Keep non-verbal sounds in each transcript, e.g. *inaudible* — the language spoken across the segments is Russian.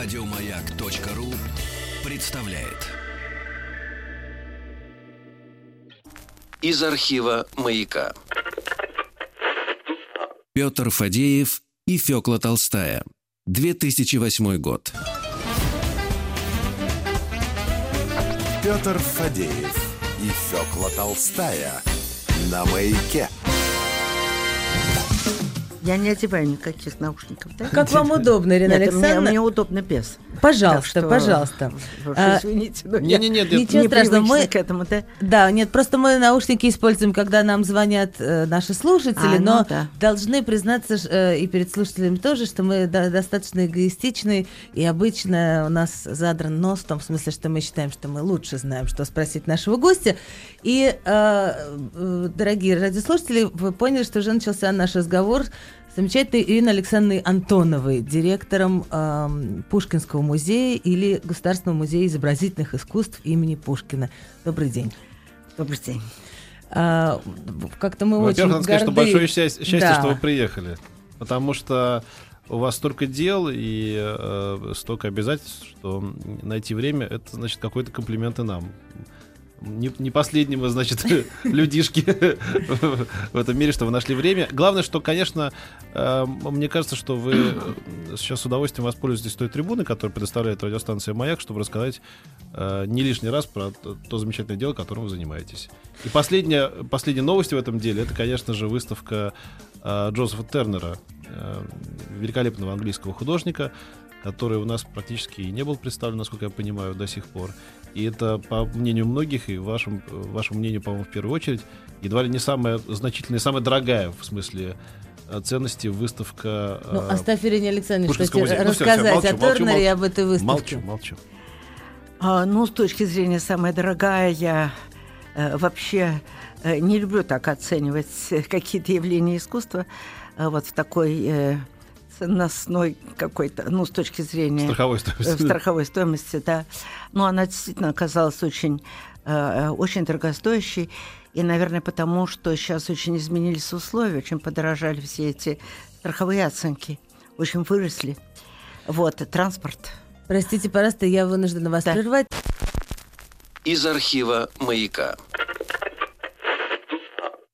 Радиомаяк.ру представляет. Из архива «Маяка». Петр Фадеев и Фёкла Толстая. 2008 год. Петр Фадеев и Фёкла Толстая на маяке. Я не одеваю никаких наушников, да? Как вам удобно, Ирина Нет, мне, Александровна? мне удобно без. Пожалуйста, Так что, пожалуйста. уж А, извините, но я Не-не-не, нет, Ничего страшного, непривычна мы- к этому, да? Да, нет, просто мы наушники используем, когда нам звонят э, наши слушатели, А, ну но да. должны признаться э, и перед слушателями тоже, что мы до- достаточно эгоистичны, и обычно у нас задран нос в том смысле, что мы считаем, что мы лучше знаем, что спросить нашего гостя. И, э, э, дорогие радиослушатели, вы поняли, что уже начался наш разговор замечательной Ириной Александровной Антоновой, директором эм, Пушкинского музея или Государственного музея изобразительных искусств имени Пушкина. Добрый день. Добрый день. А, как-то мы очень Во-первых, надо сказать, что горды. большое счастье, счастье, Да. что вы приехали. Потому что у вас столько дел и э, столько обязательств, что найти время — это, значит, какой-то комплимент и нам. Не, не последнего, значит, *laughs* людишки в этом мире, что вы нашли время. Главное, что, конечно, э, мне кажется, что вы э, сейчас с удовольствием воспользуетесь той трибуной, которую предоставляет радиостанция «Маяк», чтобы рассказать э, не лишний раз про то, то замечательное дело, которым вы занимаетесь. И последняя, последняя новость в этом деле, это, конечно же, выставка э, Джозефа Тернера, э, великолепного английского художника, который у нас практически и не был представлен, насколько я понимаю, до сих пор. И это, по мнению многих, и вашим, э, вашему мнению, по-моему, в первую очередь, едва ли не самая значительная, самая дорогая, в смысле, э, ценности выставка... Ну, э, оставь Ирине Александровне, что Пушкинского тебе музея. Ну, всё, рассказать молчу, о молчу, Тернере и об этой выставке. Молчу, молчу. А, ну, с точки зрения самая дорогая, я э, вообще э, не люблю так оценивать э, какие-то явления искусства э, вот в такой э, ценностной какой-то, ну, с точки зрения... Страховой э, стоимости. в страховой стоимости, да. Но она действительно оказалась очень, э, э, очень дорогостоящей. И, наверное, потому что сейчас очень изменились условия, очень подорожали все эти страховые оценки, очень выросли. Вот, транспорт. Простите, пожалуйста, я вынуждена вас Да. прервать. Из архива «Маяка».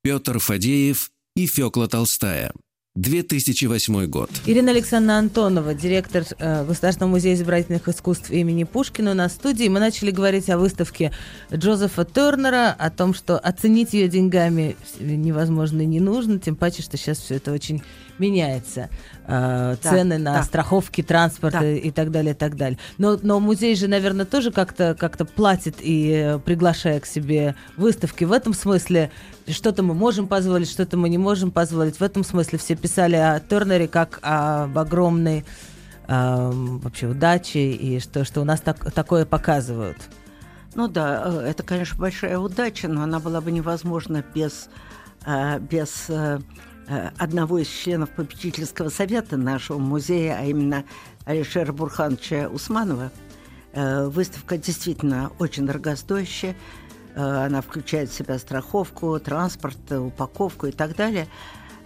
Петр Фадеев и Фёкла Толстая. 2008 год. Ирина Александровна Антонова, директор э, Государственного музея изобразительных искусств имени Пушкина в студии. Мы начали говорить о выставке Джозефа Тернера, о том, что оценить ее деньгами невозможно и не нужно, тем паче, что сейчас все это очень меняется. Э, Да, цены на да. страховки, транспорт Да. и, так далее, и так далее. Но, но музей же, наверное, тоже как-то как платит и э, приглашая к себе выставки. В этом смысле что-то мы можем позволить, что-то мы не можем позволить. В этом смысле все писали о Тернере как об огромной эм, вообще удаче и что, что у нас так, такое показывают. Ну да, э, это, конечно, большая удача, но она была бы невозможна без, э, без э, э, одного из членов попечительского совета нашего музея, а именно Алишера Бурхановича Усманова. Э, Выставка действительно очень дорогостоящая. Э, Она включает в себя страховку, транспорт, э, упаковку и так далее.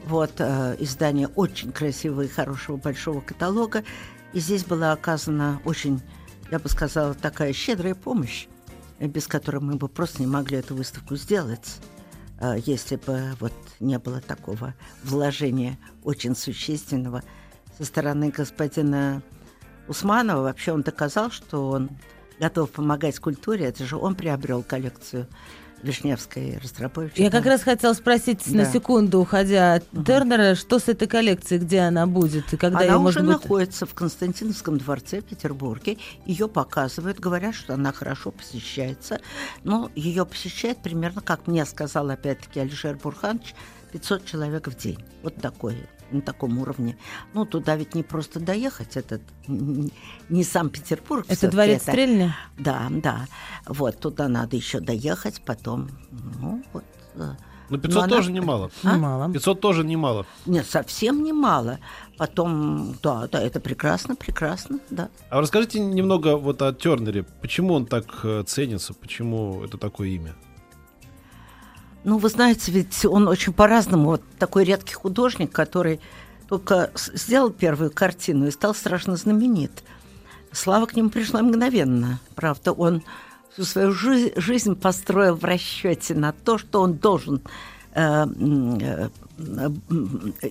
Вот э, издание очень красивого и хорошего большого каталога. И здесь была оказана очень, я бы сказала, такая щедрая помощь, э, без которой мы бы просто не могли эту выставку сделать, э, если бы вот не было такого вложения очень существенного со стороны господина Усманова. Вообще он доказал, что он готов помогать культуре. Это же он приобрел коллекцию Вишневской и Ростроповича. Я как раз хотела спросить на Да. секунду, уходя от Тернера, что с этой коллекцией, где она будет и когда Она ее уже можно будет... находится в Константиновском дворце в Петербурге. Ее показывают, говорят, что она хорошо посещается. Но ее посещает примерно, как мне сказал опять-таки Алишер Бурханович, 500 человек в день. Вот такой на таком уровне. Ну, туда ведь не просто доехать, это не Санкт-Петербург. Это дворец это- Стрельня? Да, да. Вот, туда надо еще доехать, потом, ну, вот. э, Ну, но 500 она- тоже немало. А? Мало. 500 тоже немало. Нет, совсем немало. Потом, да, да, это прекрасно, прекрасно, да. А расскажите немного вот о Тернере. Почему он так э, ценится? Почему это такое имя? Ну, вы знаете, ведь он очень по-разному. Вот такой редкий художник, который только сделал первую картину и стал страшно знаменит. слава к нему пришла мгновенно. Правда, он всю свою жи- жизнь построил в расчете на то, что он должен э, э, э,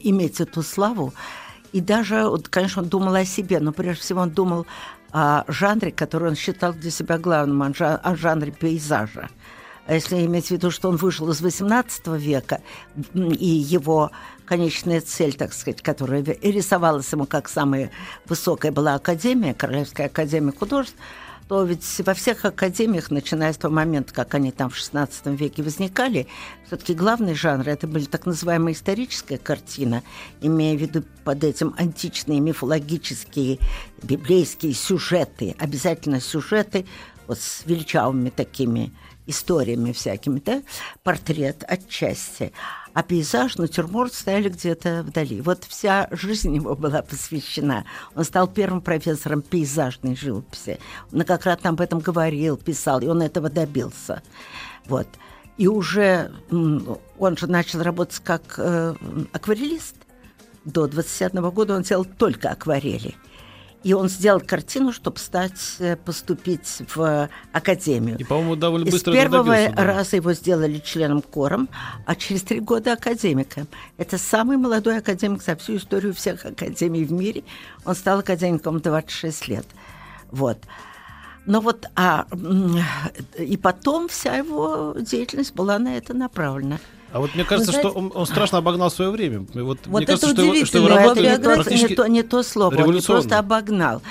иметь эту славу. И даже, вот, конечно, он думал о себе, но прежде всего он думал о жанре, который он считал для себя главным, о жанре пейзажа. А если иметь в виду, что он вышел из XVIII века, и его конечная цель, так сказать, которая рисовалась ему как самая высокая была Академия, Королевская Академия художеств, то ведь во всех академиях, начиная с того момента, как они там в XVI веке возникали, все-таки главный жанр это были так называемая историческая картина, имея в виду под этим античные, мифологические, библейские сюжеты, обязательно сюжеты вот с величавыми такими историями всякими, да, портрет отчасти. А пейзаж, натюрморт стояли где-то вдали. Вот вся жизнь его была посвящена. Он стал первым профессором пейзажной живописи. Многократно об этом говорил, писал, и он этого добился. Вот. И уже он же начал работать как э, акварелист. До 21 года он делал только акварели. И он сделал картину, чтобы стать, э, поступить в академию. И, по-моему, довольно быстро С первого добился, да. раза его сделали членом кором, а через три года академиком. Это самый молодой академик за всю историю всех академий в мире. Он стал академиком в 26 лет. Вот. Но вот, а, и потом вся его деятельность была на это направлена. А вот мне кажется, знаете- что он, он страшно обогнал свое время. Вот, Вот мне кажется, это что его, что его удивительно. Это биография то, практически... не, то, не то слово, он не просто обогнал.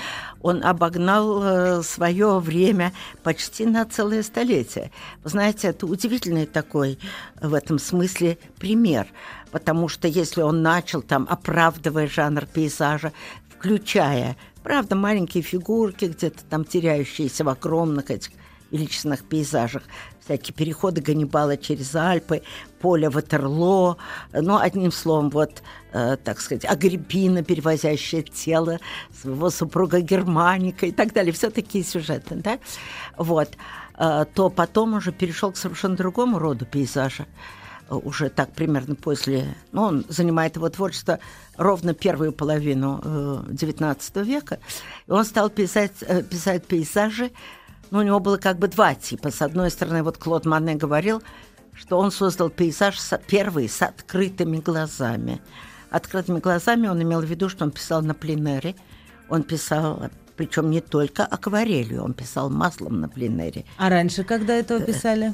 Он обогнал свое время почти на целое столетие. Вы знаете, это удивительный такой в этом смысле пример. Потому что если он начал там, оправдывая жанр пейзажа, включая, правда, маленькие фигурки, где-то там теряющиеся в огромных этих величественных пейзажах, всякие переходы Ганнибала через Альпы, поле Ватерлоо, ну, одним словом, вот, э, так сказать, Агриппина, перевозящая тело своего супруга Германика и так далее, все такие сюжеты, да, вот, Э, то потом уже перешел к совершенно другому роду пейзажа, Э, уже так примерно после, ну, он занимает его творчество ровно первую половину XIX века, и он стал писать, э, писать пейзажи, ну, у него было как бы два типа. С одной стороны, вот Клод Мане говорил, что он создал пейзаж первый с открытыми глазами. Открытыми глазами он имел в виду, что он писал на пленере, он писал, причем не только акварелью, он писал маслом на пленере. А раньше, когда этого писали?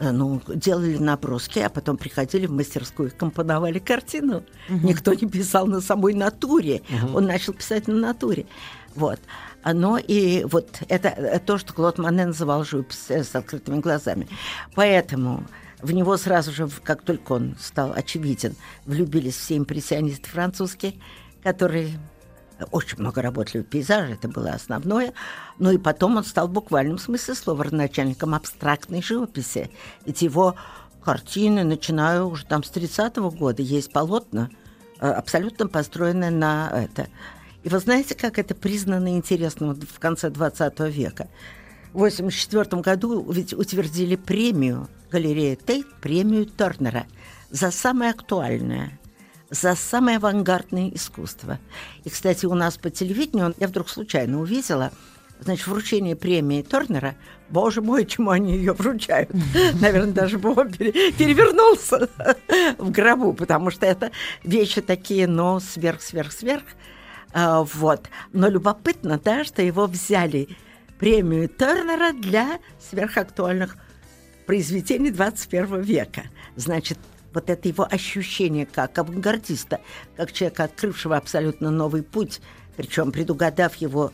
Э, ну, делали наброски, а потом приходили в мастерскую и компоновали картину. Никто не писал на самой натуре. Он начал писать на натуре. Вот. Оно и вот это, э, то, что Клод Мане называл живопись э, с открытыми глазами. Поэтому в него сразу же, как только он стал очевиден, влюбились все импрессионисты французские, которые очень много работали в пейзаже, это было основное. Ну и потом он стал в буквальном смысле слова начальником абстрактной живописи. Ведь его картины, начиная уже там с 30-го года, есть полотна, э, абсолютно построенные на это. И вы знаете, как это признано интересно вот в конце 20 века? В 1984 году ведь утвердили премию галерея Тейт, премию Тернера за самое актуальное, за самое авангардное искусство. И, кстати, у нас по телевидению, я вдруг случайно увидела, значит, вручение премии Тернера. Боже мой, чему они ее вручают? *laughs* Наверное, даже Бог пере- перевернулся *laughs* в гробу, потому что это вещи такие, но сверх-сверх-сверх. А, вот. Но любопытно, да, что его взяли премию Тернера для сверхактуальных произведений 21 века. Значит, вот это его ощущение как авангардиста, как человека, открывшего абсолютно новый путь, причем предугадав его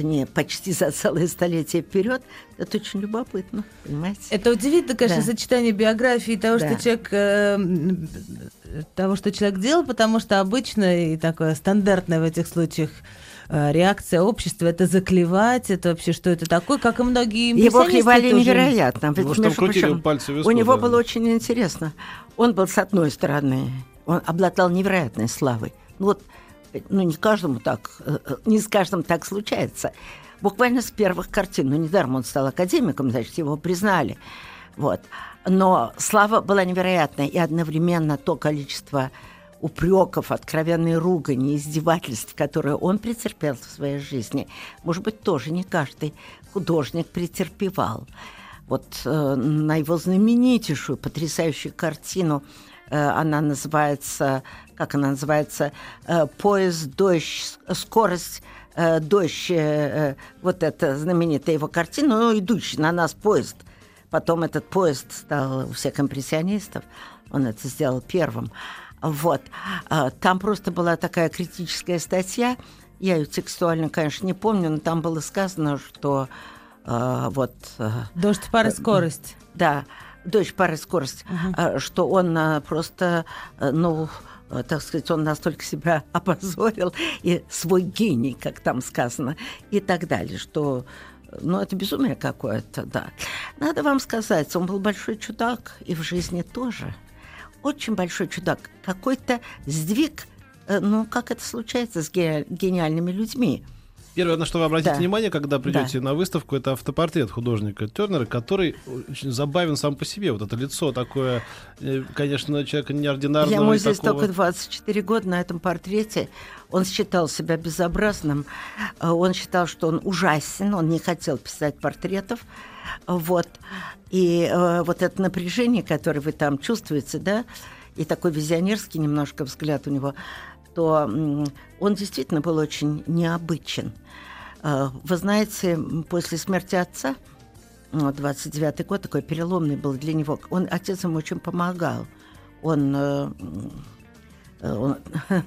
не почти за целое столетие вперед, это очень любопытно, понимаете? Это удивительно, конечно, Да. сочетание биографии и того, Да. что человек э, м, того, что человек делал, потому что обычно и такое стандартное в этих случаях э, реакция общества это заклевать, это вообще что это такое, как и многие Его клевали тоже. невероятно. Ведь, там между прочим, пальцы в виску, у него да. было очень интересно. Он был, с одной стороны, он обладал невероятной славой. Ну вот, э, ну не каждому так, э, э, не с каждым так случается. Буквально с первых картин. Ну, недаром он стал академиком, значит, его признали. Вот. Но слава была невероятная, и одновременно то количество упреков, откровенной ругани, издевательств, которые он претерпел в своей жизни, может быть, тоже не каждый художник претерпевал. Вот э, на его знаменитейшую, потрясающую картину она называется, как она называется, э, «Поезд, дождь, скорость, э, дождь», э, вот эта знаменитая его картина, ну, идущий на нас поезд. Потом этот поезд стал у всех импрессионистов, он это сделал первым. Вот. Там просто была такая критическая статья. Я ее текстуально, конечно, не помню, но там было сказано, что э, вот... Э, Дождь, пара, скорость. Да, дождь, пара, скорость. Uh-huh. Что он э, просто, э, ну, так сказать, он настолько себя *laughs* опозорил, и свой гений, как там сказано, и так далее, что ну, это безумие какое-то, да. Надо вам сказать, он был большой чудак, и в жизни тоже – очень большой чудак, какой-то сдвиг, э, ну, как это случается с гениальными людьми. Первое, на что вы обратите да. внимание, когда придете да. на выставку, это автопортрет художника Тернера, который очень забавен сам по себе. Вот это лицо такое, э, конечно, человека неординарного. Ему здесь такого... только 24 года на этом портрете. Он считал себя безобразным. Э, он считал, что он ужасен. Он не хотел писать портретов. Вот. И э, вот это напряжение, которое вы там чувствуете, да, и такой визионерский немножко взгляд у него, то э, он действительно был очень необычен. Э, вы знаете, после смерти отца, 29-й год такой переломный был для него, он, отец ему очень помогал. Он э, Э, он, *laughs*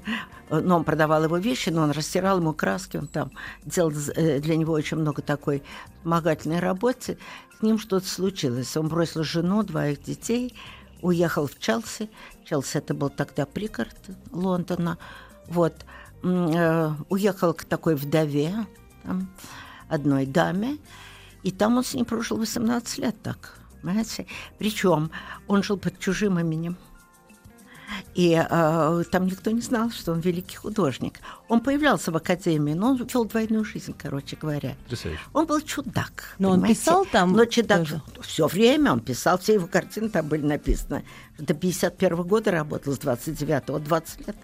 ну, он продавал его вещи, но он растирал ему краски, он там делал для него очень много такой помогательной работы. С ним что-то случилось. Он бросил жену, двоих детей, уехал в Челси. Челси это был тогда пригород Лондона. Вот. Э, уехал к такой вдове, там, одной даме, и там он с ней прожил 18 лет так. Понимаете? Причем он жил под чужим именем. И э, там никто не знал, что он великий художник. Он появлялся в академии, но он вел двойную жизнь, короче говоря. Потрясающе. Он был чудак. Но понимаете? он писал там. Но чудак все время он писал, все его картины там были написаны. До 51 -го года работал, с 29-го, 20 лет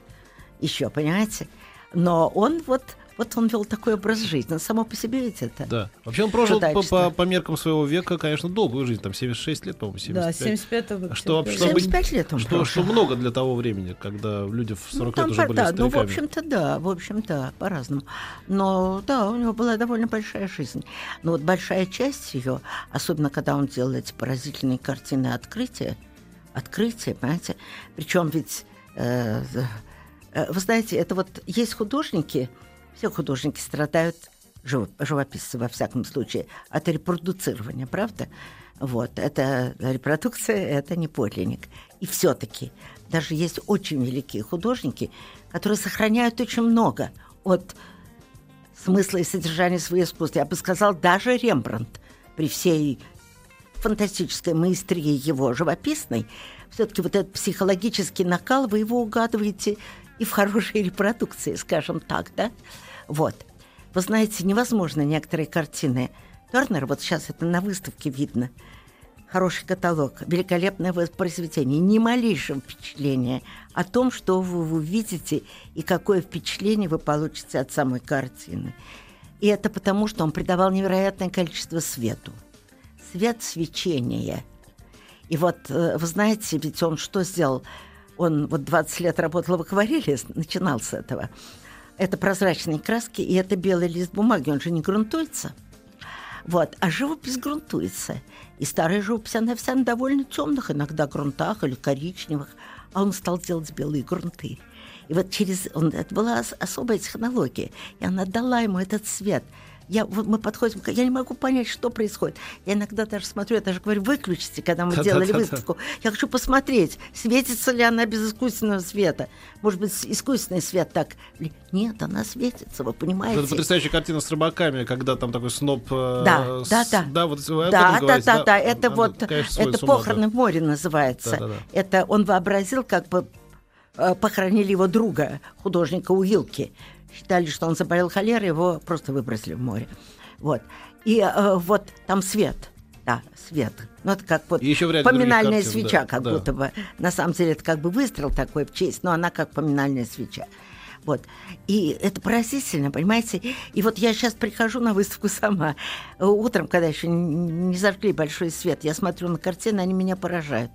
еще, понимаете? Но он вот вот он вел такой образ жизни. Само по себе ведь это. Да. Вообще он прожил по, по, по меркам своего века, конечно, долгую жизнь. Там 76 лет, по-моему, 75. Да, 75 -го, что, 75 лет он что, что много для того времени, когда люди в 40 ну, там, лет уже были да, стариками. Ну, в общем-то, да, в общем-то, по-разному. Но, да, у него была довольно большая жизнь. Но вот большая часть ее, особенно когда он делал эти поразительные картины открытия, открытия, понимаете, причем ведь, э, э, вы знаете, это вот есть художники, все художники страдают, живописцы во всяком случае, от репродуцирования, правда? Вот, это репродукция, это не подлинник. И все-таки даже есть очень великие художники, которые сохраняют очень много от смысла и содержания своего искусства. Я бы сказал, даже Рембрандт при всей фантастической маэстрии его живописной, все-таки вот этот психологический накал, вы его угадываете и в хорошей репродукции, скажем так, да? Вот. Вы знаете, невозможно некоторые картины. Тернер, вот сейчас это на выставке видно, хороший каталог, великолепное произведение, ни малейшего впечатления о том, что вы увидите и какое впечатление вы получите от самой картины. И это потому, что он придавал невероятное количество свету. Свет свечения. И вот, э, вы знаете, ведь он что сделал? Он вот 20 лет работал в акварели, начинал с этого – это прозрачные краски, и это белый лист бумаги, он же не грунтуется. Вот. А живопись грунтуется. И старая живопись, она вся на довольно темных иногда грунтах или коричневых. А он стал делать белые грунты. И вот через... Он, это была особая технология. И она дала ему этот цвет – я, мы подходим, я не могу понять, что происходит. Я иногда даже смотрю, я даже говорю, выключите, когда мы делали выставку. Я хочу посмотреть, светится ли она без искусственного света. Может быть, искусственный свет так... Нет, она светится, вы понимаете. Это потрясающая картина с рыбаками, когда там такой сноп... Э, да, с, да, да. Да, вот, да, да, да, да, да, это вот, конечно, это «Похороны в море» называется. Да, да, да. Это он вообразил, как бы э, похоронили его друга, художника Уилки считали, что он заболел холерой, его просто выбросили в море. Вот. И э, вот там свет. Да, свет. Ну, это как вот еще поминальная картин, свеча, да, как да. будто бы. На самом деле это как бы выстрел такой в честь, но она как поминальная свеча. Вот. И это поразительно, понимаете? И вот я сейчас прихожу на выставку сама. Э, Утром, когда еще не зажгли большой свет, я смотрю на картины, они меня поражают.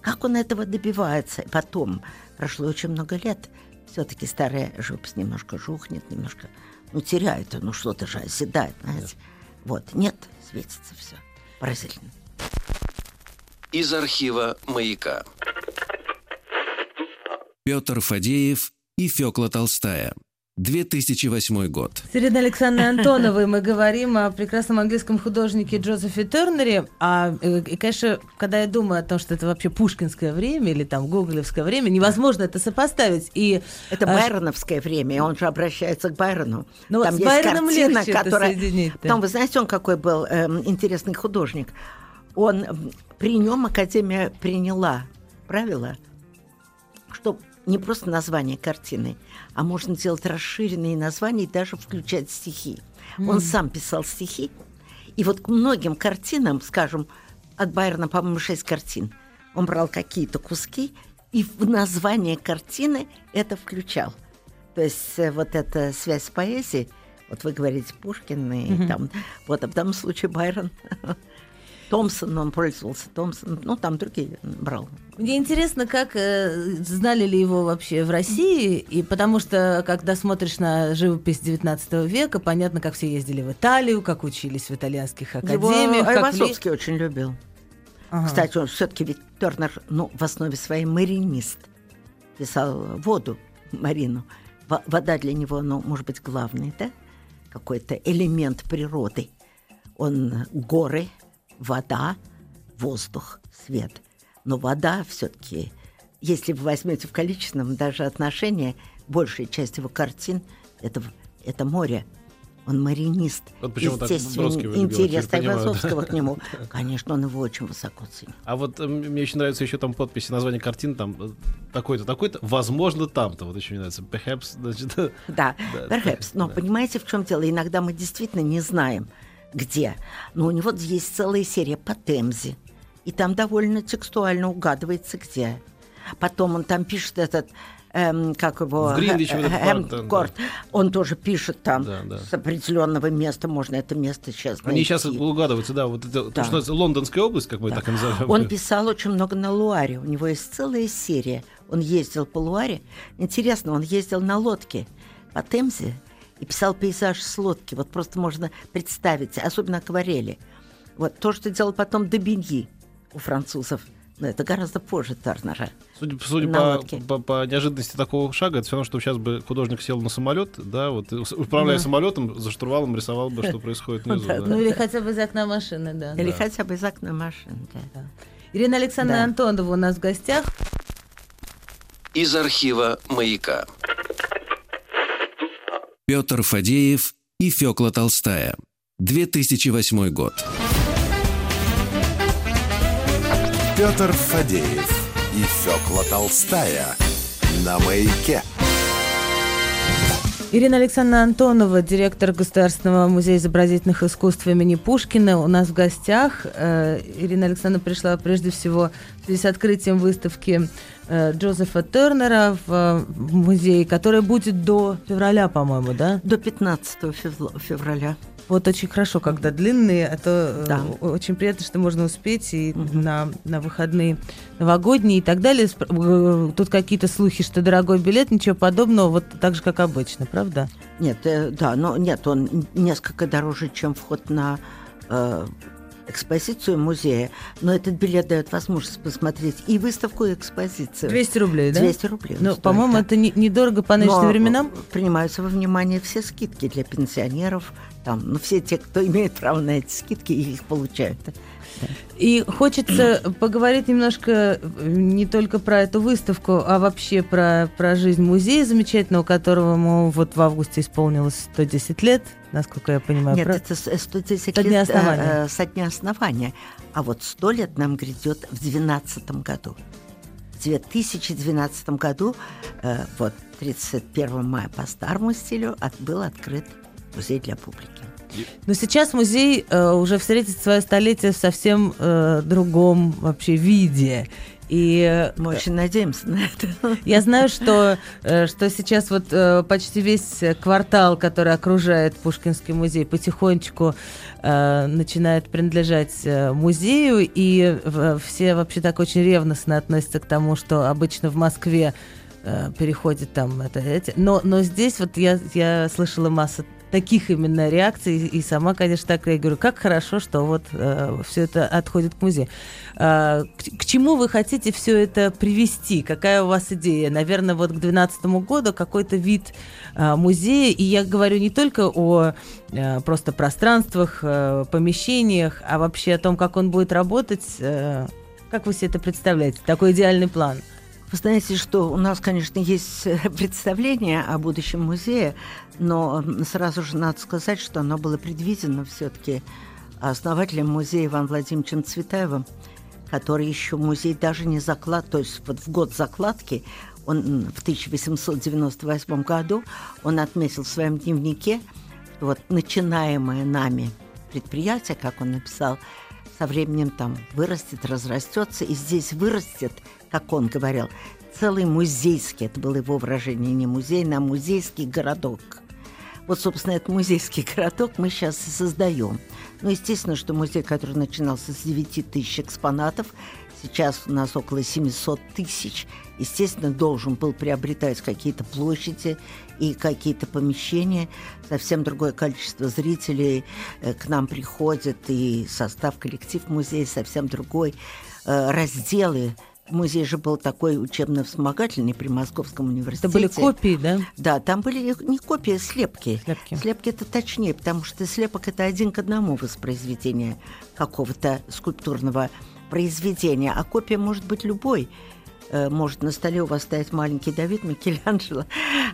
Как он этого добивается? Потом, прошло очень много лет, все-таки старая живопись немножко жухнет, немножко, ну, теряет, ну, что-то же оседает, знаете. Вот, нет, светится все. Поразительно. Из архива «Маяка». Петр Фадеев и Фёкла Толстая. 2008 год. С Ириной Александровной Антоновой мы говорим о прекрасном английском художнике Джозефе Тернере. А, э, и, конечно, когда я думаю о том, что это вообще пушкинское время или там гоголевское время, невозможно это сопоставить. И Это а, байроновское время, и он же обращается к Байрону. Ну, Там с есть Байроном картина, легче это которая... соединить, да. Потом, вы знаете, он какой был эм, интересный художник. Он при нем Академия приняла правило, что не просто название картины, а можно делать расширенные названия и даже включать стихи. Он сам писал стихи, и вот к многим картинам, скажем, от Байрона, по-моему, шесть картин, он брал какие-то куски и в название картины это включал. То есть э, вот эта связь с поэзией, вот вы говорите Пушкин, и там, вот а в данном случае Байрон, *laughs* Томпсон, он пользовался, Томпсон, ну там другие брал. Мне интересно, как э, знали ли его вообще в России, и потому что, когда смотришь на живопись XIX века, понятно, как все ездили в Италию, как учились в итальянских Его академиях. как ли- Айвазовский очень любил. Ага. Кстати, он все-таки ведь Тернер, ну, в основе своей маринист. Писал воду, Марину. Во- Вода для него, ну, может быть, главный, да? Какой-то элемент природы. Он горы, вода, воздух, свет. Но вода все-таки, если вы возьмете в количественном даже отношении, большая часть его картин это, это море. Он маринист. Вот почему Естественно, интерес я понимаю, Айвазовского да. к нему. *laughs* Конечно, он его очень высоко ценит. А вот э, мне очень нравится еще там подписи, название картин, там э, такой-то, такой-то, возможно, там-то. Вот еще мне нравится. Perhaps, значит, *laughs* Да, Да, perhaps. Но да. понимаете, в чем дело? Иногда мы действительно не знаем, где. Но у него есть целая серия по Темзе. И там довольно текстуально угадывается, где. Потом он там пишет этот, эм, как его... Парк, да. Он тоже пишет там Да, да. с определенного места. Можно это место сейчас Они сейчас найти. угадываются, да, вот это, то, Да. что Лондонская область, как мы так и называем. Он писал очень много на Луаре. У него есть целая серия. Он ездил по Луаре. Интересно, он ездил на лодке по Темзе и писал пейзаж с лодки. Вот просто можно представить, особенно акварели. Вот то, что делал потом Добиньи у французов. Но это гораздо позже Тернера. Судя, судя на по, лодке. по, по неожиданности такого шага, это все равно, что сейчас бы художник сел на самолет, да, вот, управляя самолетом, за штурвалом рисовал бы, что происходит внизу. да. Ну или хотя бы из окна машины, да. Или хотя бы из окна машины. да. Ирина Александровна Да. Антонова у нас в гостях. Из архива «Маяка». Петр Фадеев и Фёкла Толстая. 2008 год. Петр Фадеев и Фёкла Толстая на маяке. Ирина Александровна Антонова, директор Государственного музея изобразительных искусств имени Пушкина, у нас в гостях. Э, Ирина Александровна пришла прежде всего в связи с открытием выставки э, Джозефа Тернера в, э, музее, которая будет до февраля, по-моему, да? До 15 февла- февраля. Вот очень хорошо, когда длинные, а то э, Да. очень приятно, что можно успеть и на, на выходные новогодние и так далее. Э, Тут какие-то слухи, что дорогой билет, ничего подобного, вот так же, как обычно, правда? Нет, э, да, но нет, он несколько дороже, чем вход на э, экспозицию музея. Но этот билет дает возможность посмотреть и выставку, и экспозицию. 200 рублей, да? 200 рублей. Ну, по-моему, да. это не- недорого по нынешним временам. принимаются во внимание все скидки для пенсионеров. Там, ну, все те, кто имеет право на эти скидки, их получают. И хочется поговорить немножко э, не только про эту выставку, а вообще про, про жизнь музея замечательного, которому вот в августе исполнилось 110 лет, насколько я понимаю. Нет, прав- это с- э, 110 Со дня лет э, основания. э, со дня основания. А вот 100 лет нам грядет в 2012 году. В 2012 году, э, вот 31 мая по старому стилю, был открыт музей для публики. Но сейчас музей э, уже встретит свое столетие в совсем э, другом вообще виде. И э, мы очень надеемся на это. *laughs* Я знаю, что, э, что сейчас вот э, почти весь квартал, который окружает Пушкинский музей, потихонечку начинает принадлежать музею, и все вообще так очень ревностно относятся к тому, что обычно в Москве переходит там это, эти. Но, но здесь вот я, я слышала массу таких именно реакций. И сама, конечно, так я говорю, как хорошо, что вот э, все это отходит к музею. Э, к, к чему вы хотите все это привести? Какая у вас идея? Наверное, вот к 2012 году какой-то вид э, музея. И я говорю не только о э, просто пространствах, э, помещениях, а вообще о том, как он будет работать. Э, как вы себе это представляете? Такой идеальный план. Вы знаете, что у нас, конечно, есть *laughs* представление о будущем музея, но сразу же надо сказать, что оно было предвидено все-таки основателем музея Иван Владимировичем Цветаевым, который еще музей даже не заклад, то есть вот в год закладки, он в 1898 году, он отметил в своем дневнике, вот начинаемое нами предприятие, как он написал, со временем там вырастет, разрастется, и здесь вырастет, как он говорил, целый музейский, это было его выражение, не музей, а музейский городок – вот, собственно, этот музейский *laughs* городок мы сейчас и создаем. Ну, естественно, что музей, который начинался с 9 тысяч экспонатов, сейчас у нас около 700 тысяч, естественно, должен был приобретать какие-то площади и какие-то помещения. Совсем другое количество зрителей э, к нам приходит, и состав, коллектив музея совсем другой. Э, разделы Музей же был такой учебно-вспомогательный при Московском университете. Это были копии, да? Да, там были не копии, а слепки. Слепки. Слепки это точнее, потому что слепок это один к одному воспроизведение какого-то скульптурного произведения, а копия может быть любой. Э, может на столе у вас стоять маленький Давид Микеланджело,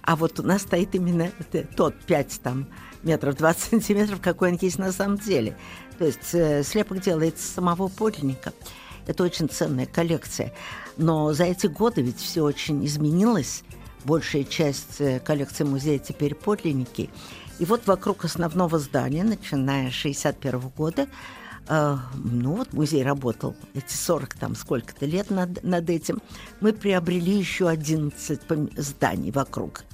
а вот у нас стоит именно тот 5 там, метров 20 сантиметров, какой он есть на самом деле. То есть э, слепок делается самого подлинника. Это очень ценная коллекция. Но за эти годы ведь все очень изменилось. Большая часть э, коллекции музея теперь подлинники. И вот вокруг основного здания, начиная с 1961 года, э, ну вот музей работал эти 40 там сколько-то лет над, над этим, мы приобрели еще 11 зданий вокруг.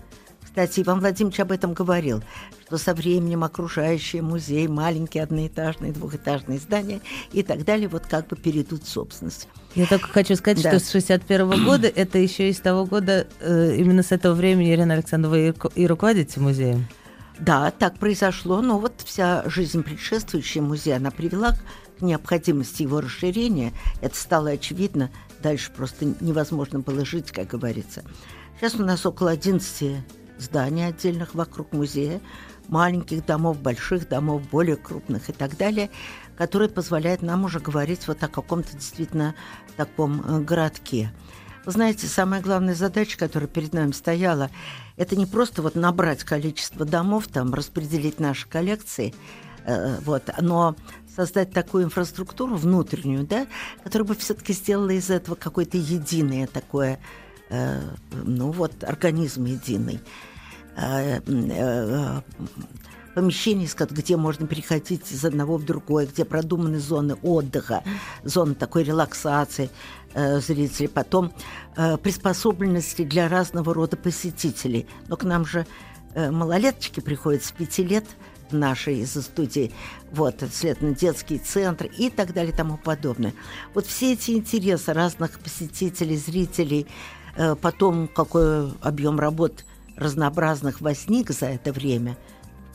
Кстати, Иван Владимирович об этом говорил, что со временем окружающий музей, маленькие одноэтажные, двухэтажные здания и так далее, вот как бы перейдут в собственность. Я только хочу сказать, да. что с 61 года, *clears throat* это еще из того года, э, именно с этого времени, Ирина Александровна, вы и руководите музеем. Да, так произошло, но вот вся жизнь предшествующая музея, она привела к необходимости его расширения. Это стало очевидно. Дальше просто невозможно было жить, как говорится. Сейчас у нас около 11 зданий отдельных вокруг музея, маленьких домов, больших домов, более крупных и так далее, которые позволяют нам уже говорить вот о каком-то действительно таком э, городке. Вы знаете, самая главная задача, которая перед нами стояла, это не просто вот набрать количество домов, там, распределить наши коллекции, э, вот, но создать такую инфраструктуру внутреннюю, да, которая бы все-таки сделала из этого какое-то единое такое, ну вот, организм единый. Э, э, помещений, где можно переходить из одного в другое, где продуманы зоны отдыха, зоны такой релаксации э, зрителей, потом э, приспособленности для разного рода посетителей. Но к нам же э, малолеточки приходят с пяти лет нашей из студии, вот, следовательно, детский центр и так далее и тому подобное. Вот все эти интересы разных посетителей, зрителей, э, потом какой объем работ – разнообразных возник за это время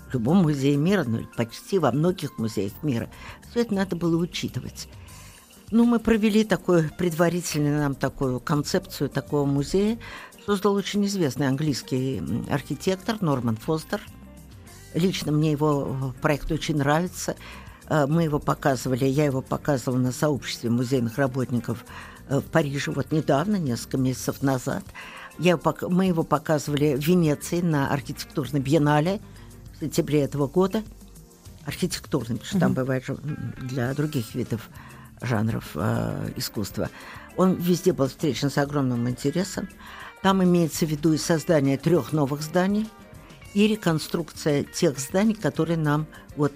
в любом музее мира, ну почти во многих музеях мира, все это надо было учитывать. Ну, мы провели такую предварительную нам такую концепцию такого музея. Создал очень известный английский архитектор Норман Фостер. Лично мне его проект очень нравится. Э, мы его показывали, я его показывала на сообществе музейных работников э, в Париже вот недавно, несколько месяцев назад. Я, мы его показывали в Венеции на архитектурной биеннале в сентябре этого года. Архитектурный, потому что mm-hmm. там бывает же для других видов жанров э, искусства. Он везде был встречен с огромным интересом. Там имеется в виду и создание трех новых зданий и реконструкция тех зданий, которые нам вот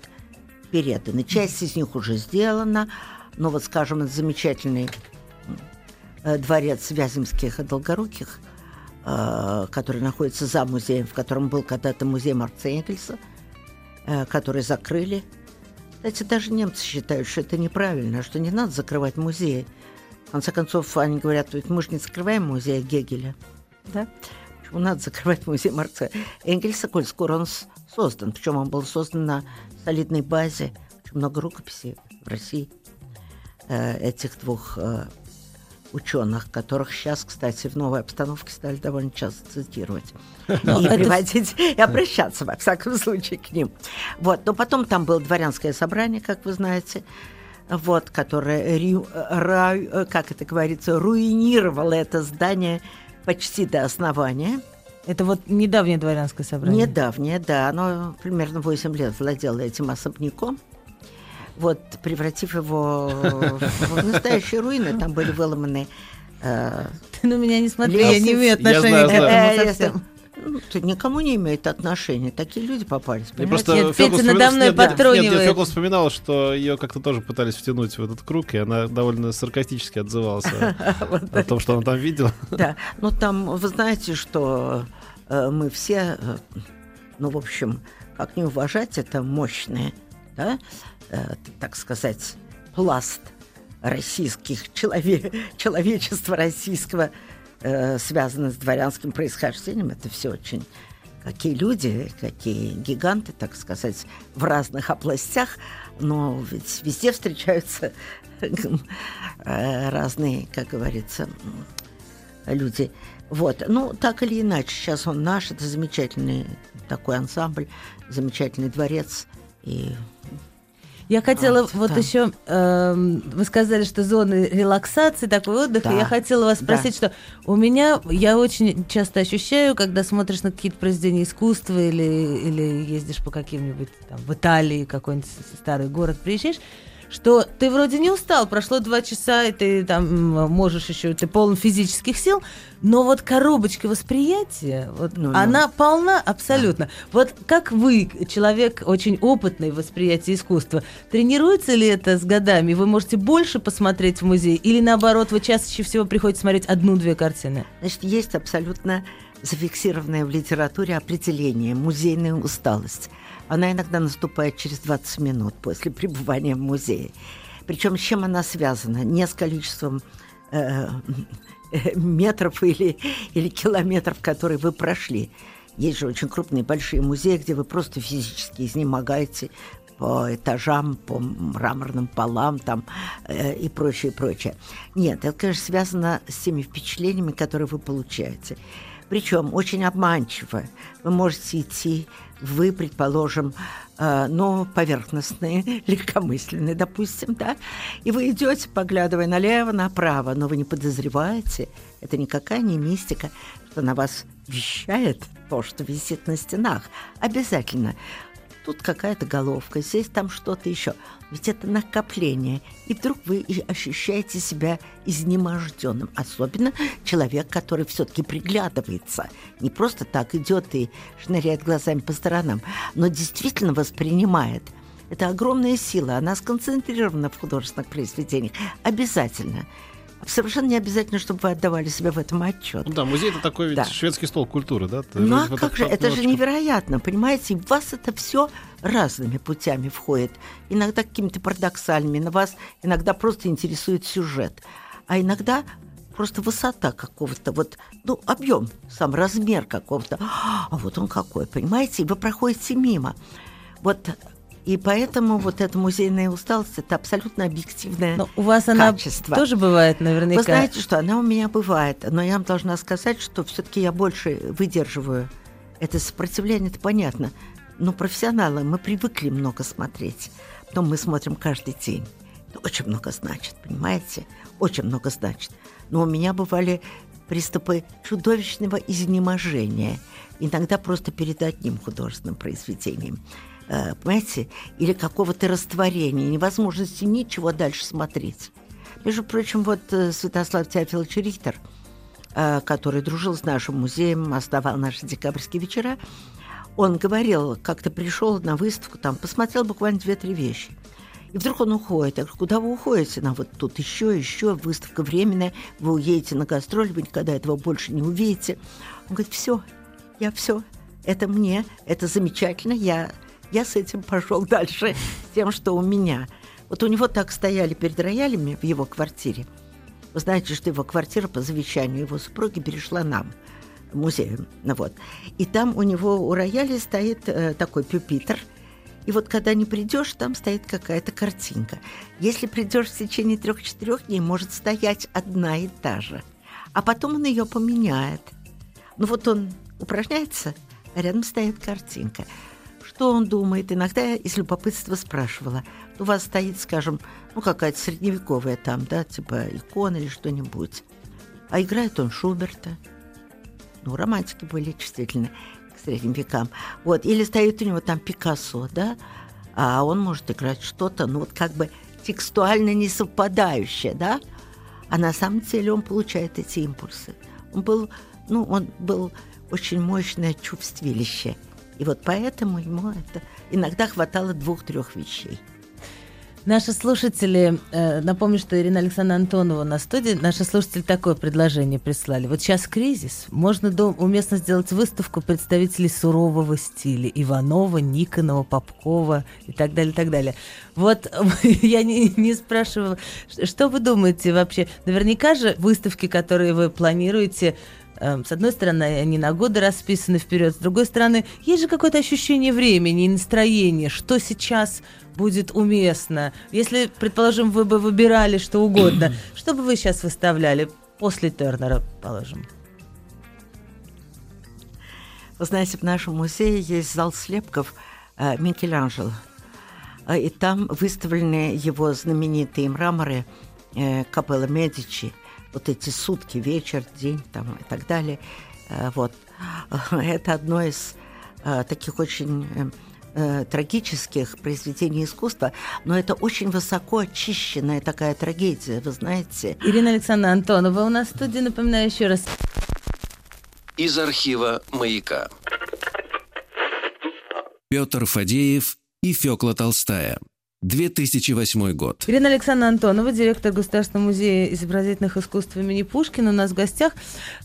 переданы. Часть из них уже сделана, но вот, скажем, замечательный э, дворец Вяземских и Долгоруких, э, который находится за музеем, в котором был когда-то музей Маркса Энгельса, э, который закрыли. Кстати, даже немцы считают, что это неправильно, что не надо закрывать музеи. В конце концов, они говорят, ведь мы же не закрываем музей Гегеля. Да? Почему надо закрывать музей Маркса Энгельса, коль скоро он создан? Причем он был создан на солидной базе. Очень много рукописей в России э, этих двух э, ученых, которых сейчас, кстати, в новой обстановке стали довольно часто цитировать. И приводить, и обращаться, во всяком случае, к ним. Вот. Но потом там было дворянское собрание, как вы знаете, вот, которое, рю, ра, как это говорится, руинировало это здание почти до основания. Это вот недавнее дворянское собрание? Недавнее, да. Оно примерно 8 лет владело этим особняком. Вот, превратив его в настоящие руины, там были выломаны э, Ты на меня не смотри, я не имею отношения к этому совсем. Ну, никому не имеет отношения. Такие люди попались. Просто нет, Фёкла Петя надо мной подтрунивает. Нет, Фёкла вспоминала, что ее как-то тоже пытались втянуть в этот круг, и она довольно саркастически отзывалась о *laughs* том, что она там видела. Да, ну там, вы знаете, что э, мы все, э, ну, в общем, как не уважать это мощное, да, э, так сказать, пласт российских, челове, *laughs* человечества российского, э, связаны с дворянским происхождением. Это все очень какие люди, какие гиганты, так сказать, в разных областях, но ведь везде встречаются э, разные, как говорится, люди. Вот, ну, так или иначе, сейчас он наш, это замечательный такой ансамбль, замечательный дворец, и я хотела вот, вот да. еще, э, вы сказали, что зоны релаксации, такой отдых, да. и я хотела вас спросить, да. что у меня, я очень часто ощущаю, когда смотришь на какие-то произведения искусства или, или ездишь по каким-нибудь, там, в Италии, какой-нибудь старый город приезжаешь, что ты вроде не устал, прошло два часа, и ты там можешь еще, ты полон физических сил, но вот коробочка восприятия, вот ну, она ну. полна абсолютно. Да. Вот как вы, человек очень опытный в восприятии искусства, тренируется ли это с годами? Вы можете больше посмотреть в музей или наоборот, вы чаще всего приходите смотреть одну-две картины? Значит, есть абсолютно зафиксированное в литературе определение музейная усталость. Она иногда наступает через 20 минут после пребывания в музее. Причем с чем она связана? Не с количеством э, *laughs* метров или, или километров, которые вы прошли. Есть же очень крупные большие музеи, где вы просто физически изнемогаете по этажам, по мраморным полам там, э, и прочее, прочее. Нет, это, конечно, связано с теми впечатлениями, которые вы получаете. Причем очень обманчиво. Вы можете идти вы, предположим, э, ну, поверхностные, *laughs* легкомысленные, допустим, да, и вы идете, поглядывая налево, направо, но вы не подозреваете, это никакая не мистика, что на вас вещает то, что висит на стенах. Обязательно тут какая-то головка, здесь там что-то еще. Ведь это накопление. И вдруг вы ощущаете себя изнеможденным. Особенно человек, который все-таки приглядывается. Не просто так идет и шныряет глазами по сторонам, но действительно воспринимает. Это огромная сила, она сконцентрирована в художественных произведениях. Обязательно. Совершенно не обязательно, чтобы вы отдавали себе в этом отчет. Ну да, музей это такой ведь да. шведский стол культуры, да? Ты ну а как же, это же невероятно, понимаете? В вас это все разными путями входит. Иногда какими-то парадоксальными, на вас иногда просто интересует сюжет, а иногда просто высота какого-то, вот, ну, объем, сам размер какого-то. А вот он какой, понимаете? И вы проходите мимо. Вот и поэтому вот эта музейная усталость это абсолютно объективное но у вас качество. она тоже бывает наверняка. Вы знаете, что она у меня бывает, но я вам должна сказать, что все-таки я больше выдерживаю это сопротивление, это понятно. Но профессионалы, мы привыкли много смотреть. Потом мы смотрим каждый день. Это очень много значит, понимаете? Очень много значит. Но у меня бывали приступы чудовищного изнеможения. Иногда просто перед одним художественным произведением. Э, понимаете, или какого-то растворения, невозможности ничего дальше смотреть. Между прочим, вот э, Святослав Теофилович Рихтер, э, который дружил с нашим музеем, основал наши декабрьские вечера, он говорил, как-то пришел на выставку, там, посмотрел буквально две-три вещи. И вдруг он уходит. Я говорю, куда вы уходите? На вот тут еще, еще, выставка временная, вы уедете на гастроль, вы никогда этого больше не увидите. Он говорит, все, я все, это мне, это замечательно, я, я с этим пошел дальше, тем, что у меня. Вот у него так стояли перед роялями в его квартире. Вы знаете, что его квартира по завещанию его супруги перешла нам, музею. Ну, вот. И там у него у рояля стоит э, такой пюпитр – и вот когда не придешь, там стоит какая-то картинка. Если придешь в течение трех-четырех дней, может стоять одна и та же. А потом он ее поменяет. Ну вот он упражняется, а рядом стоит картинка. Что он думает? Иногда я из любопытства спрашивала. У вас стоит, скажем, ну какая-то средневековая там, да, типа икона или что-нибудь. А играет он Шуберта. Ну, романтики были чувствительны средним векам. Вот. Или стоит у него там Пикассо, да, а он может играть что-то, ну вот как бы текстуально не совпадающее, да, а на самом деле он получает эти импульсы. Он был, ну, он был очень мощное чувствилище. И вот поэтому ему это иногда хватало двух-трех вещей. Наши слушатели, э, напомню, что Ирина Александровна Антонова на студии, наши слушатели такое предложение прислали. Вот сейчас кризис, можно дом, уместно сделать выставку представителей сурового стиля. Иванова, Никонова, Попкова и так далее, и так далее. Вот *laughs* я не, не спрашивала, что вы думаете вообще? Наверняка же выставки, которые вы планируете, Эм, с одной стороны, они на годы расписаны вперед, с другой стороны, есть же какое-то ощущение времени и настроения, что сейчас будет уместно. Если, предположим, вы бы выбирали что угодно, *clears throat* что бы вы сейчас выставляли после Тернера, положим? Вы знаете, в нашем музее есть зал слепков э, Микеланджело. Э, и там выставлены его знаменитые мраморы э, Капелла Медичи – вот эти сутки, вечер, день там, и так далее. Э, вот. *laughs* Это одно из э, таких очень э, трагических произведений искусства, но это очень высоко очищенная такая трагедия, вы знаете. Ирина Александровна Антонова у нас в студии, напоминаю еще раз. Из архива «Маяка». Петр Фадеев и Фёкла Толстая. 2008 год. Ирина Александровна Антонова, директор Государственного музея изобразительных искусств имени Пушкина, у нас в гостях.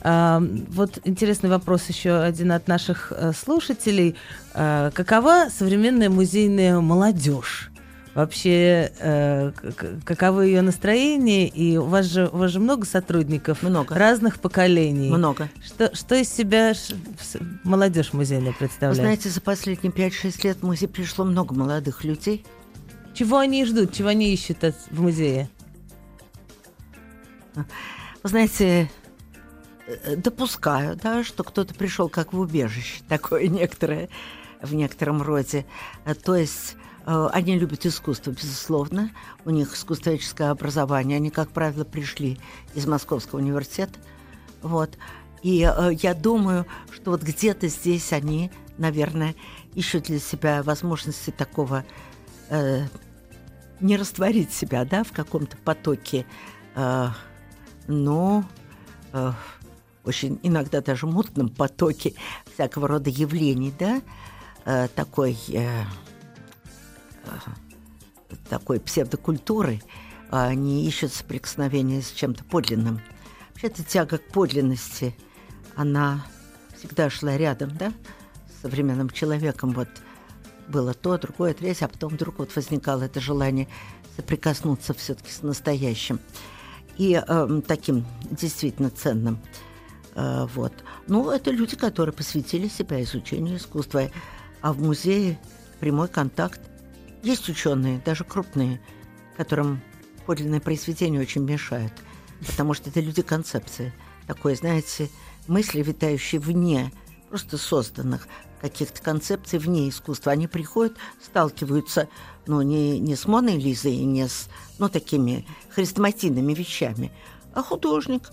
А, вот интересный вопрос еще один от наших э, слушателей. А, какова современная музейная молодежь? Вообще, э, каковы ее настроения? И у вас же, у вас же много сотрудников много. разных поколений. Много. Что, что из себя молодежь музейная представляет? Вы знаете, за последние 5-6 лет в музей пришло много молодых людей. Чего они ждут, чего они ищут в музее? Вы знаете, э, допускаю, да, что кто-то пришел как в убежище, *laughs* такое некоторое в некотором роде. Э, то есть э, они любят искусство, безусловно. У них искусствоведческое образование. Они, как правило, пришли из Московского университета. Вот. И я думаю, что вот где-то здесь они, наверное, ищут для себя возможности такого не растворить себя, да, в каком-то потоке, э, но э, очень иногда даже мутном потоке всякого рода явлений, да, э, такой, э, э, такой псевдокультуры, они ищут соприкосновения с чем-то подлинным. Вообще эта тяга к подлинности, она всегда шла рядом, да, с современным человеком, вот, было то, другое, третье, а потом вдруг вот возникало это желание соприкоснуться все-таки с настоящим. И э, таким действительно ценным. Э, вот. Ну, это люди, которые посвятили себя изучению искусства. А в музее прямой контакт. Есть ученые, даже крупные, которым подлинное произведение очень мешает. Потому что это люди концепции. Такой, знаете, мысли, витающие вне просто созданных каких-то концепций вне искусства. Они приходят, сталкиваются, ну, не, не с Моной Лизой, не с, ну, такими хрестоматийными вещами, а художник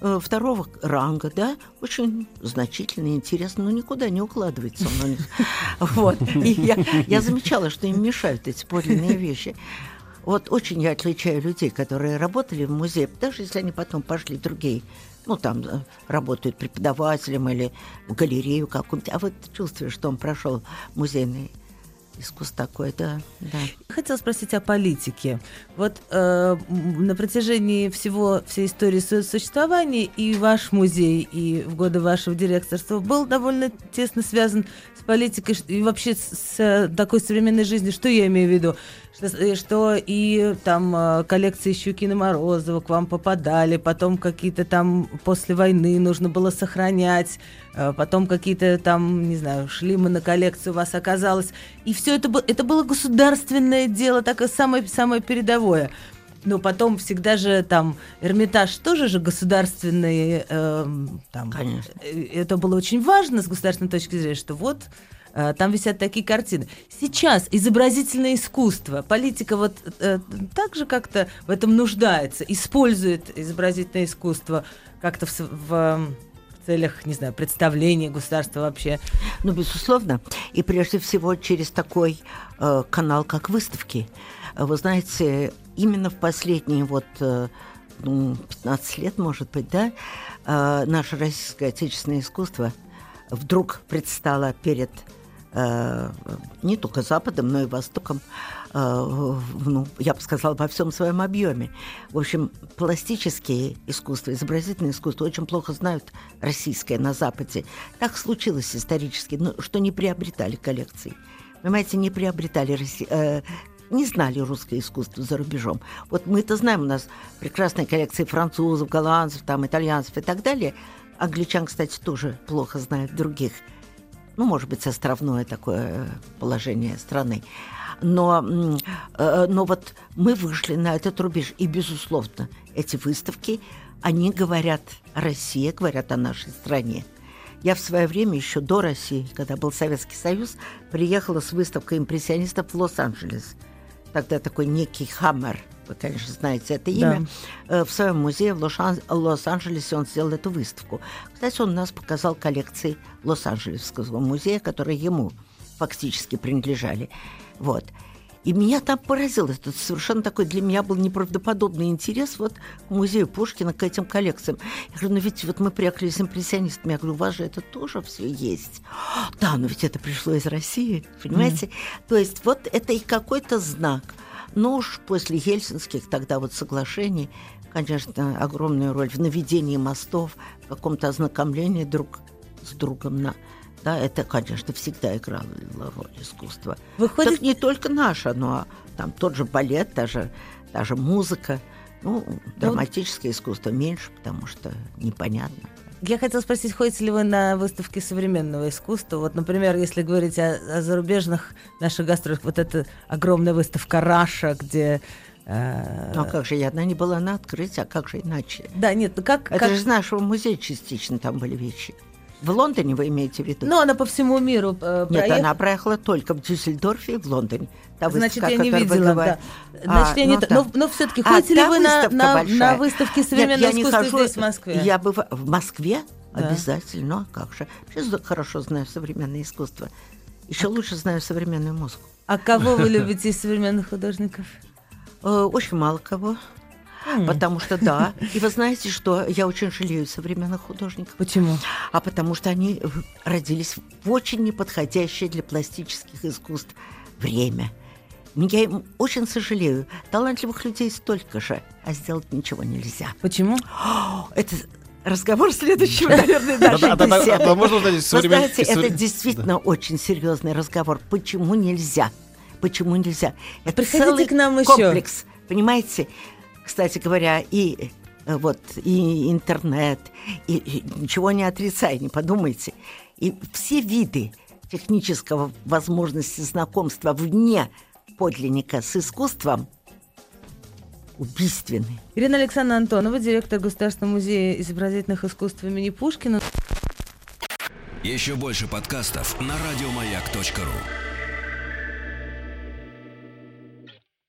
э, второго ранга, да, очень значительный, интересный, но никуда не укладывается он у них. *laughs* Вот. И я, я замечала, что им мешают эти подлинные вещи. Вот очень я отличаю людей, которые работали в музее, даже если они потом пошли в другие ну, там э, работает преподавателем или в галерею какую-нибудь, а вот чувствуешь, что он прошел музейный искусство такое, да, да. Хотела спросить о политике. Вот э, на протяжении всего всей истории существования и ваш музей, и в годы вашего директорства был довольно тесно связан с политикой и вообще с, с такой современной жизнью. Что я имею в виду? Что, э, что и там э, коллекции Щукина Морозова к вам попадали, потом какие-то там после войны нужно было сохранять, э, потом какие-то там, не знаю, шли мы на коллекцию, у вас оказалось. И все это, это было государственное дело, такое самое, самое передовое. Но потом всегда же там Эрмитаж тоже же государственный. Э, там, Конечно. Это было очень важно с государственной точки зрения, что вот там висят такие картины. Сейчас изобразительное искусство, политика вот э, так же как-то в этом нуждается, использует изобразительное искусство как-то в, в, целях, не знаю, представления государства вообще. Ну, безусловно. И прежде всего через такой э, канал, как выставки. Вы знаете, именно в последние вот э, 15 лет, может быть, да, э, наше российское отечественное искусство вдруг предстало перед Э, не только Западом, но и Востоком, э, ну, я бы сказала, во всем своем объеме. В общем, пластические искусства, изобразительное искусство очень плохо знают российское на Западе. Так случилось исторически, ну, что не приобретали коллекции. Понимаете, не приобретали э, не знали русское искусство за рубежом. Вот мы это знаем, у нас прекрасные коллекции французов, голландцев, там, итальянцев и так далее. Англичан, кстати, тоже плохо знают других ну, может быть, островное такое э, положение страны. Но, э, но вот мы вышли на этот рубеж, и, безусловно, эти выставки, они говорят о России, говорят о нашей стране. Я в свое время, еще до России, когда был Советский Союз, приехала с выставкой импрессионистов в Лос-Анджелес. Тогда такой некий Хаммер – вы, конечно, знаете это имя, да. Э, в своем музее в Лос-Анджелесе он сделал эту выставку. Кстати, он нас показал коллекции Лос-Анджелесского музея, которые ему фактически принадлежали. Вот. И меня там поразил этот совершенно такой для меня был неправдоподобный интерес вот к музею Пушкина, к этим коллекциям. Я говорю, ну ведь вот мы приехали с импрессионистами, я говорю, у вас же это тоже все есть. Да, но ведь это пришло из России, понимаете? Mm. То есть вот это и какой-то знак – но уж после Хельсинских тогда вот соглашений, конечно, огромную роль в наведении мостов, в каком-то ознакомлении друг с другом на да, это, конечно, всегда играло роль искусства. Выходит... Так не только наше, но там тот же балет, даже, даже музыка. Ну, ну драматическое искусство меньше, потому что непонятно. Я хотела спросить, ходите ли вы на выставки современного искусства? Вот, например, если говорить о, о зарубежных наших гастролях, вот эта огромная выставка «Раша», где ну, а как же, я одна не была на открытии, а как же иначе? Да, нет, ну как... Это как... же из нашего музея частично там были вещи. В Лондоне вы имеете в виду? Ну, она по всему миру э, Нет, она проехала только в Дюссельдорфе и в Лондоне. Та Значит, выставка, я не видела, да. Значит, а, я не... Ну, да. но, но все-таки а, ходите ли вы на, на, на выставке современного Нет, искусства хожу, здесь, в Москве? Я бы в Москве да. обязательно, ну а как же. Сейчас хорошо знаю современное искусство. Еще а... лучше знаю современную музыку. А кого вы *laughs* любите из современных художников? Э, очень мало кого. Потому что да. *laughs* И вы знаете, что я очень жалею современных художников. Почему? А потому что они родились в очень неподходящее для пластических искусств время. Я им очень сожалею. Талантливых людей столько же, а сделать ничего нельзя. Почему? *gasps* Это разговор следующего, наверное, нашей беседы. Вы знаете, это действительно очень серьезный разговор. Почему нельзя? Почему нельзя? Это целый к нам комплекс. Понимаете? кстати говоря, и э, вот и интернет, и, и ничего не отрицай, не подумайте. И все виды технического возможности знакомства вне подлинника с искусством убийственны. Ирина Александровна Антонова, директор Государственного музея изобразительных искусств имени Пушкина. Еще больше подкастов на радиомаяк.ру